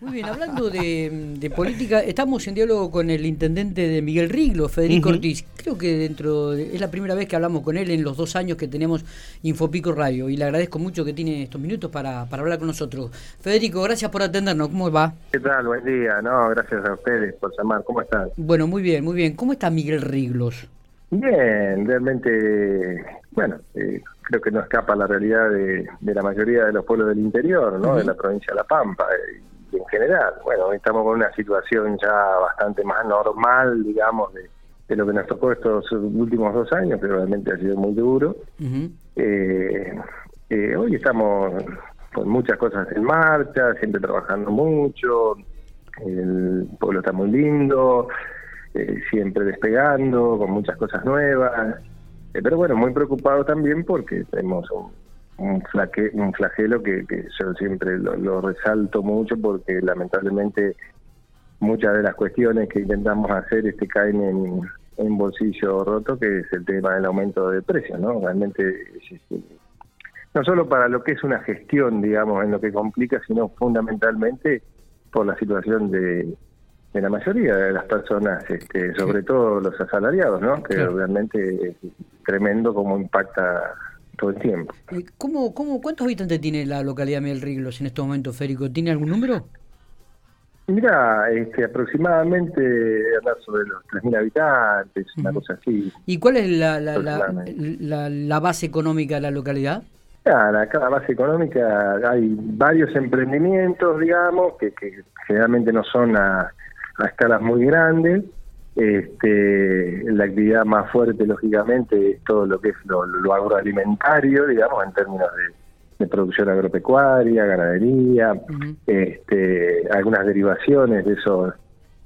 Muy bien, hablando de, política, estamos en diálogo con el intendente de Miguel Riglo, Federico Ortiz. Creo que dentro es la primera vez que hablamos con él en los dos años que tenemos Infopico Radio y le agradezco mucho que tiene estos minutos para, para hablar con nosotros. Federico, gracias por atendernos. ¿Cómo va? ¿Qué tal? Buen día. No, gracias a ustedes por llamar. ¿Cómo están? Bueno, muy bien, muy bien. ¿Cómo está Miguel Riglos? Bien, realmente, bueno, eh, creo que no escapa la realidad de, la mayoría de los pueblos del interior, ¿no? De la provincia de La Pampa. Eh, general. Bueno, estamos con una situación ya bastante más normal, digamos, de, lo que nos tocó estos últimos dos años, que realmente ha sido muy duro. Eh, eh, hoy estamos con muchas cosas en marcha, siempre trabajando mucho, el pueblo está muy lindo, eh, siempre despegando, con muchas cosas nuevas, pero bueno, muy preocupado también porque tenemos un, un, flaque, un flagelo que, yo siempre lo, resalto mucho porque lamentablemente muchas de las cuestiones que intentamos hacer este caen en, en bolsillo roto, que es el tema del aumento de precios, ¿no? Realmente, no solo para lo que es una gestión, digamos, en lo que complica, sino fundamentalmente por la situación de, de la mayoría de las personas, este, sobre todo los asalariados, ¿no? Que realmente es tremendo cómo impacta todo el tiempo. ¿Cómo, cómo, ¿Cuántos habitantes tiene la localidad Miguel Riglos en este momento, Férico? ¿Tiene algún número? Mira, este, aproximadamente andar sobre los 3.000 habitantes, una cosa así. ¿Y cuál es la, la, la, la, base económica de la localidad? Claro, acá la base económica hay varios emprendimientos, digamos, que, que generalmente no son a, a escalas muy grandes, este, la actividad más fuerte, lógicamente, es todo lo que es lo, agroalimentario, digamos, en términos de, producción agropecuaria, ganadería, este, algunas derivaciones de esos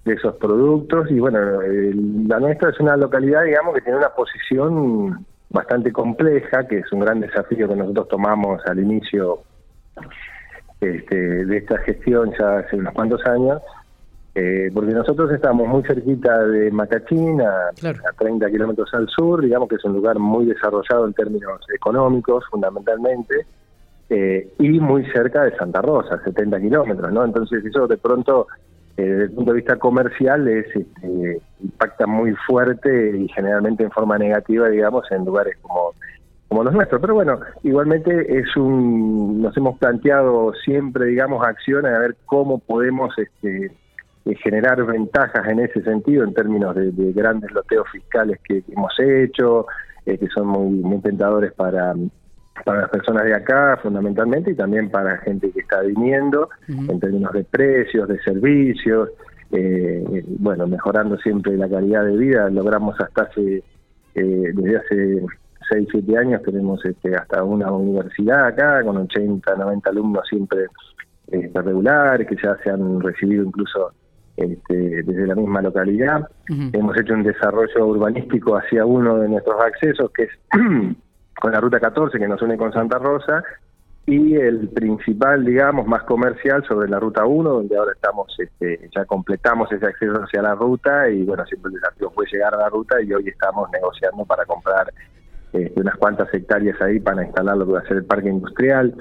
de esos productos. Y bueno, la nuestra es una localidad, digamos, que tiene una posición bastante compleja, que es un gran desafío que nosotros tomamos al inicio este, de esta gestión ya hace unos cuantos años, eh, porque nosotros estamos muy cerquita de Macachín, a, 30 kilómetros al sur, digamos que es un lugar muy desarrollado en términos económicos, fundamentalmente, eh, y muy cerca de Santa Rosa, 70 kilómetros, ¿no? Entonces eso de pronto, eh, desde el punto de vista comercial, es este, impacta muy fuerte y generalmente en forma negativa, digamos, en lugares como como los nuestros. Pero bueno, igualmente es un, nos hemos planteado siempre, digamos, acciones a ver cómo podemos este, generar ventajas en ese sentido en términos de, grandes loteos fiscales que, hemos hecho, eh, que son muy, muy tentadores para, para las personas de acá fundamentalmente y también para gente que está viniendo en términos de precios, de servicios, eh, bueno, mejorando siempre la calidad de vida, logramos hasta hace, eh, desde hace 6, 7 años tenemos este, hasta una universidad acá con 80, 90 alumnos siempre este, regulares que ya se han recibido incluso este, desde la misma localidad. Hemos hecho un desarrollo urbanístico hacia uno de nuestros accesos, que es con la Ruta 14, que nos une con Santa Rosa, y el principal, digamos, más comercial sobre la Ruta 1, donde ahora estamos, este, ya completamos ese acceso hacia la ruta, y bueno, siempre el desafío fue llegar a la ruta, y hoy estamos negociando para comprar este, unas cuantas hectáreas ahí para instalar lo que va a ser el parque industrial.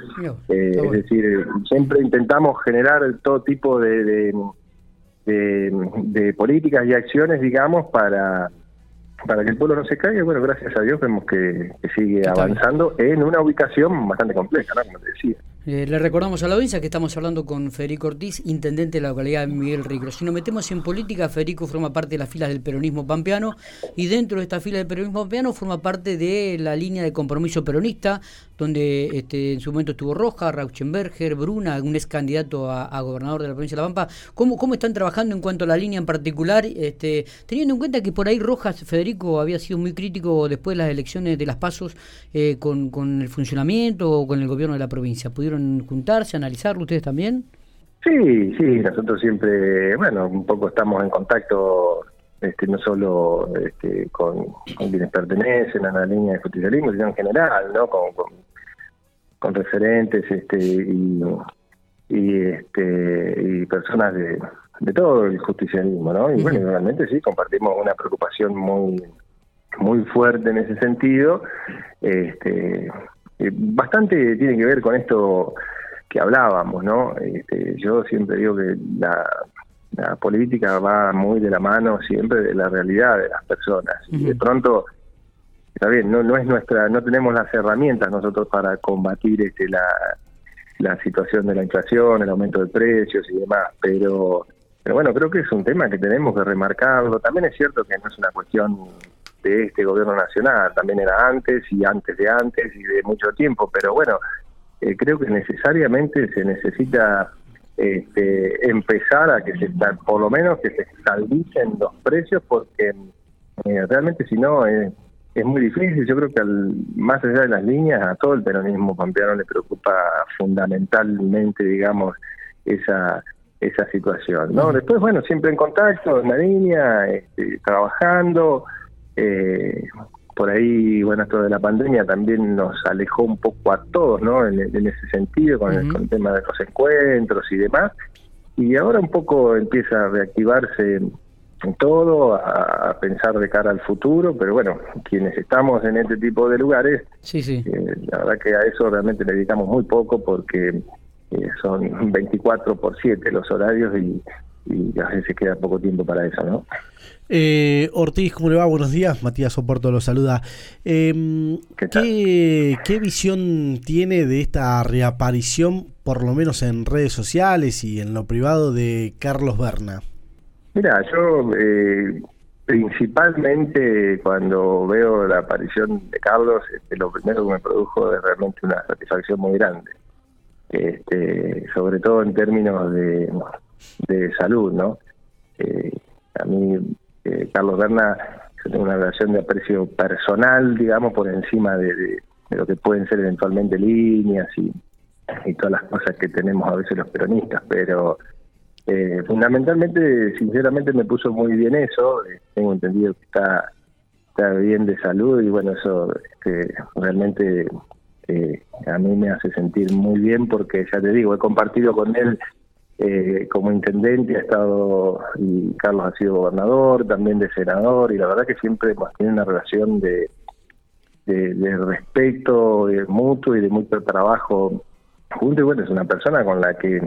Eh, es decir, siempre intentamos generar todo tipo de de, políticas y acciones, digamos, para, para que el pueblo no se caiga. Bueno, gracias a Dios vemos que, sigue avanzando en una ubicación bastante compleja, ¿no? como te decía. Eh, le recordamos a la audiencia que estamos hablando con Federico Ortiz, intendente de la localidad de Miguel Rico. Si nos metemos en política, Federico forma parte de las filas del peronismo pampeano y dentro de esta fila del peronismo pampeano forma parte de la línea de compromiso peronista, donde este, en su momento estuvo Roja, Rauschenberger, Bruna, un ex candidato a, gobernador de la provincia de La Pampa. ¿Cómo, ¿Cómo están trabajando en cuanto a la línea en particular? Este, teniendo en cuenta que por ahí Rojas, Federico, había sido muy crítico después de las elecciones de las pasos eh, con, con el funcionamiento o con el gobierno de la provincia. ¿Pudieron juntarse, analizarlo ustedes también? Sí, sí, nosotros siempre, bueno, un poco estamos en contacto este, no solo este, con, quienes pertenecen a la línea de justicialismo, sino en general, ¿no? Con, con, referentes este, y, y, este, y personas de, de todo el justicialismo, ¿no? Y bueno, realmente sí, compartimos una preocupación muy muy fuerte en ese sentido. Este, eh, bastante tiene que ver con esto que hablábamos, ¿no? Este, yo siempre digo que la, política va muy de la mano siempre de la realidad de las personas y de pronto está bien, no, no es nuestra, no tenemos las herramientas nosotros para combatir este, la, la situación de la inflación, el aumento de precios y demás, pero, pero bueno, creo que es un tema que tenemos que remarcarlo. También es cierto que no es una cuestión de este gobierno nacional, también era antes y antes de antes y de mucho tiempo, pero bueno, eh, creo que necesariamente se necesita este, empezar a que se por lo menos que se estabilicen los precios porque eh, realmente si no es muy difícil. Yo creo que al, más allá de las líneas a todo el peronismo pampeano le preocupa fundamentalmente digamos esa esa situación no después bueno siempre en contacto en la línea este, trabajando eh, por ahí, bueno, esto de la pandemia también nos alejó un poco a todos, ¿no? En, ese sentido, con, el, tema de los encuentros y demás. Y ahora un poco empieza a reactivarse en todo, a, pensar de cara al futuro, pero bueno, quienes estamos en este tipo de lugares, sí, sí. Eh, la verdad que a eso realmente le dedicamos muy poco porque eh, son 24 por 7 los horarios y, y a veces queda poco tiempo para eso, ¿no? Eh, Ortiz, ¿cómo le va? Buenos días. Matías Soporto lo saluda. ¿Qué, ¿Qué, visión tiene de esta reaparición, por lo menos en redes sociales y en lo privado, de Carlos Berna? Mira, yo eh, principalmente cuando veo la aparición de Carlos, este, lo primero que me produjo es realmente una satisfacción muy grande. Este, sobre todo en términos de, de salud, ¿no? Eh, a mí eh, Carlos Berna, yo tengo una relación de aprecio personal, digamos, por encima de, lo que pueden ser eventualmente líneas y, todas las cosas que tenemos a veces los peronistas, pero eh, fundamentalmente, sinceramente, me puso muy bien eso. Eh, tengo entendido que está, está bien de salud y bueno, eso este, realmente a mí me hace sentir muy bien porque ya te digo, he compartido con él eh, como intendente ha estado, y Carlos ha sido gobernador, también de senador, y la verdad que siempre tenido una relación de, de, respeto mutuo y de mucho trabajo junto y bueno, es una persona con la que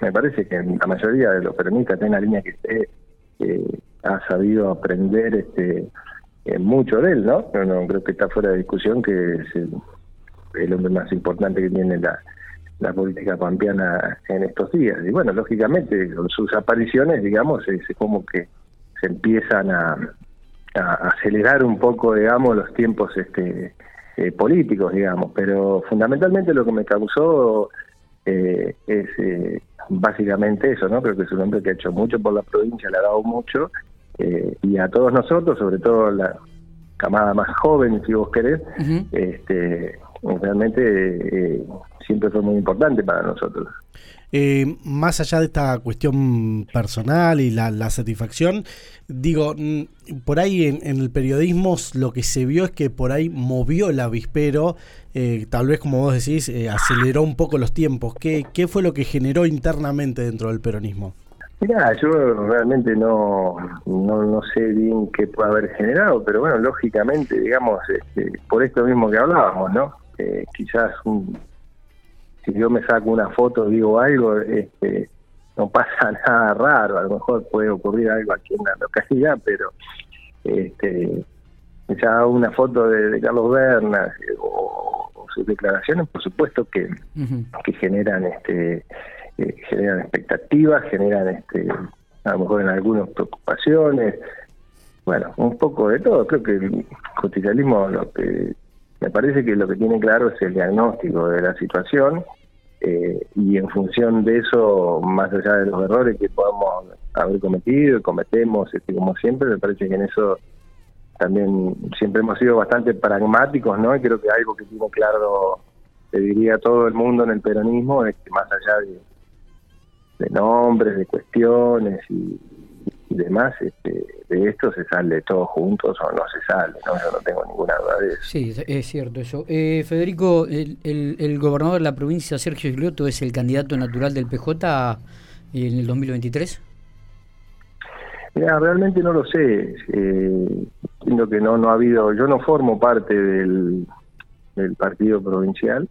me parece que la mayoría de los peronistas en la línea que esté eh, ha sabido aprender este eh, mucho de él, ¿no? Pero no creo que está fuera de discusión que es el, el hombre más importante que tiene la, la política pampeana en estos días. Y bueno, lógicamente, con sus apariciones, digamos, es como que se empiezan a, acelerar un poco, digamos, los tiempos este eh, políticos, digamos. Pero fundamentalmente lo que me causó eh, es eh, básicamente eso, ¿no? Creo que es un hombre que ha hecho mucho por la provincia, le ha dado mucho, y a todos nosotros, sobre todo la camada más joven, si vos querés, este realmente siempre fue muy importante para nosotros. Eh, más allá de esta cuestión personal y la, satisfacción, digo, mm, por ahí en, el periodismo lo que se vio es que por ahí movió el avispero, eh, tal vez como vos decís, eh, aceleró un poco los tiempos. ¿Qué, ¿Qué fue lo que generó internamente dentro del peronismo? Mira, yo realmente no, no, no sé bien qué puede haber generado, pero bueno, lógicamente, digamos, este, por esto mismo que hablábamos, ¿no? Quizás un, si yo me saco una foto digo algo, este, no pasa nada raro, a lo mejor puede ocurrir algo aquí en la localidad, pero este, ya una foto de, Carlos Bernas o, sus declaraciones, por supuesto que, que generan este eh, generan expectativas, generan este a lo mejor en algunas preocupaciones, bueno, un poco de todo. Creo que el justicialismo lo que me parece que lo que tiene claro es el diagnóstico de la situación eh, y en función de eso, más allá de los errores que podamos haber cometido y cometemos, este, como siempre, me parece que en eso también siempre hemos sido bastante pragmáticos, ¿no? Y creo que algo que tiene claro, te diría todo el mundo en el peronismo, es que más allá de, de nombres, de cuestiones y, y demás, este, de esto se sale todos juntos o no se sale, ¿no? yo no tengo ninguna duda de eso. Sí, es cierto eso. Eh, Federico, el, el, gobernador de la provincia, Sergio Giglioto, es el candidato natural del PJ en el 2023? Mira, realmente no lo sé. Eh, que no, no ha habido, yo no formo parte del, del partido provincial,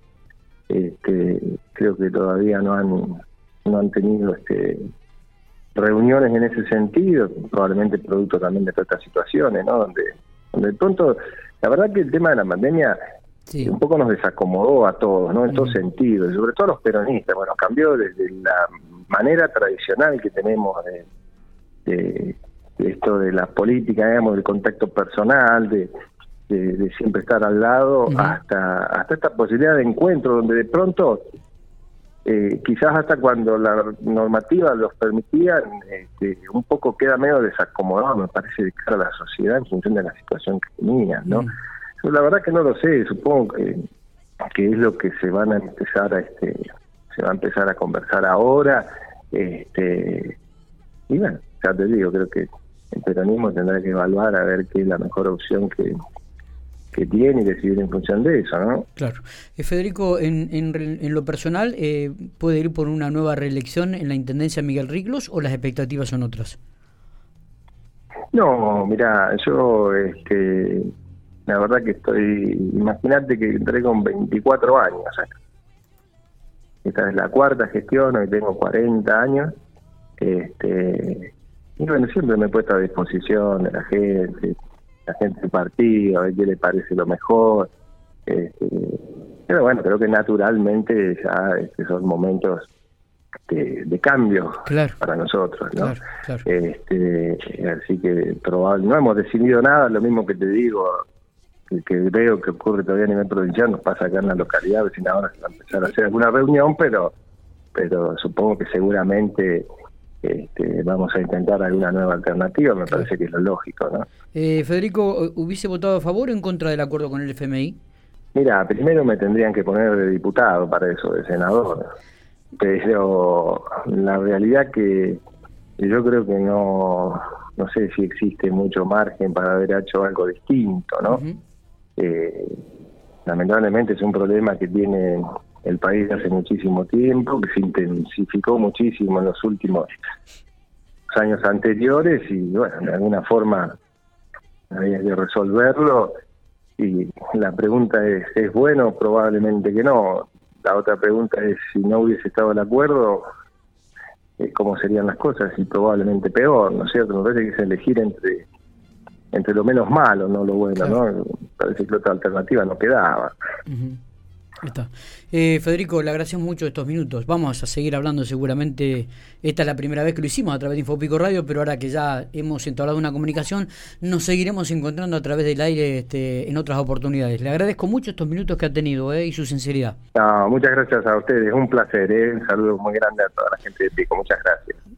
este, creo que todavía no han no han tenido este reuniones en ese sentido, probablemente producto también de todas estas situaciones, ¿no? Donde, donde de pronto, la verdad que el tema de la pandemia un poco nos desacomodó a todos, ¿no? En todos sentidos, sobre todo a los peronistas, bueno, cambió desde la manera tradicional que tenemos de, esto de la política, digamos, del contacto personal, de, de, siempre estar al lado, hasta, hasta esta posibilidad de encuentro, donde de pronto eh, quizás hasta cuando la normativa los permitía, este, un poco queda medio desacomodado, me parece, de cara a la sociedad en función de la situación que tenían, ¿no? Yo la verdad que no lo sé, supongo que, que es lo que se van a empezar a, este, se va a empezar a conversar ahora, este, y bueno, ya te digo, creo que el peronismo tendrá que evaluar a ver qué es la mejor opción que, que tiene y decidir en función de eso, ¿no? Claro. Eh, Federico, en, en, lo personal, eh, ¿puede ir por una nueva reelección en la Intendencia Miguel Riglos o las expectativas son otras? No, mira, yo, este, la verdad que estoy, imagínate que entré con 24 años. Esta es la cuarta gestión, hoy tengo 40 años. Este, y bueno, siempre me he puesto a disposición de la gente, la gente del partido, a ver qué le parece lo mejor. Este, pero bueno, creo que naturalmente ya este, son momentos de, cambio para nosotros, ¿no? Este, así que probable, no hemos decidido nada, lo mismo que te digo, que, que veo que ocurre todavía a nivel provincial, nos pasa acá en la localidad, sin ahora se va a empezar a hacer alguna reunión, pero pero supongo que seguramente este, vamos a intentar alguna nueva alternativa, me parece que es lo lógico. ¿no? Eh, Federico, ¿hubiese votado a favor o en contra del acuerdo con el FMI? Mira, primero me tendrían que poner de diputado para eso, de senador. Pero la realidad que yo creo que no, no sé si existe mucho margen para haber hecho algo distinto, ¿no? eh, lamentablemente es un problema que tiene el país hace muchísimo tiempo, que se intensificó muchísimo en los últimos años anteriores y bueno, de alguna forma había que resolverlo y la pregunta es, ¿es bueno? Probablemente que no. La otra pregunta es, si no hubiese estado el acuerdo, eh, ¿cómo serían las cosas? Y probablemente peor, ¿no es cierto? Me parece que es elegir entre entre lo menos malo, no lo bueno, ¿no? Parece que otra alternativa no quedaba. Está. Eh, Federico, le agradecemos mucho estos minutos. Vamos a seguir hablando seguramente. Esta es la primera vez que lo hicimos a través de Infopico Radio, pero ahora que ya hemos entablado una comunicación, nos seguiremos encontrando a través del aire este, en otras oportunidades. Le agradezco mucho estos minutos que ha tenido eh, y su sinceridad. muchas gracias a ustedes. Un placer. Eh. Un saludo muy grande a toda la gente de Pico. Muchas gracias.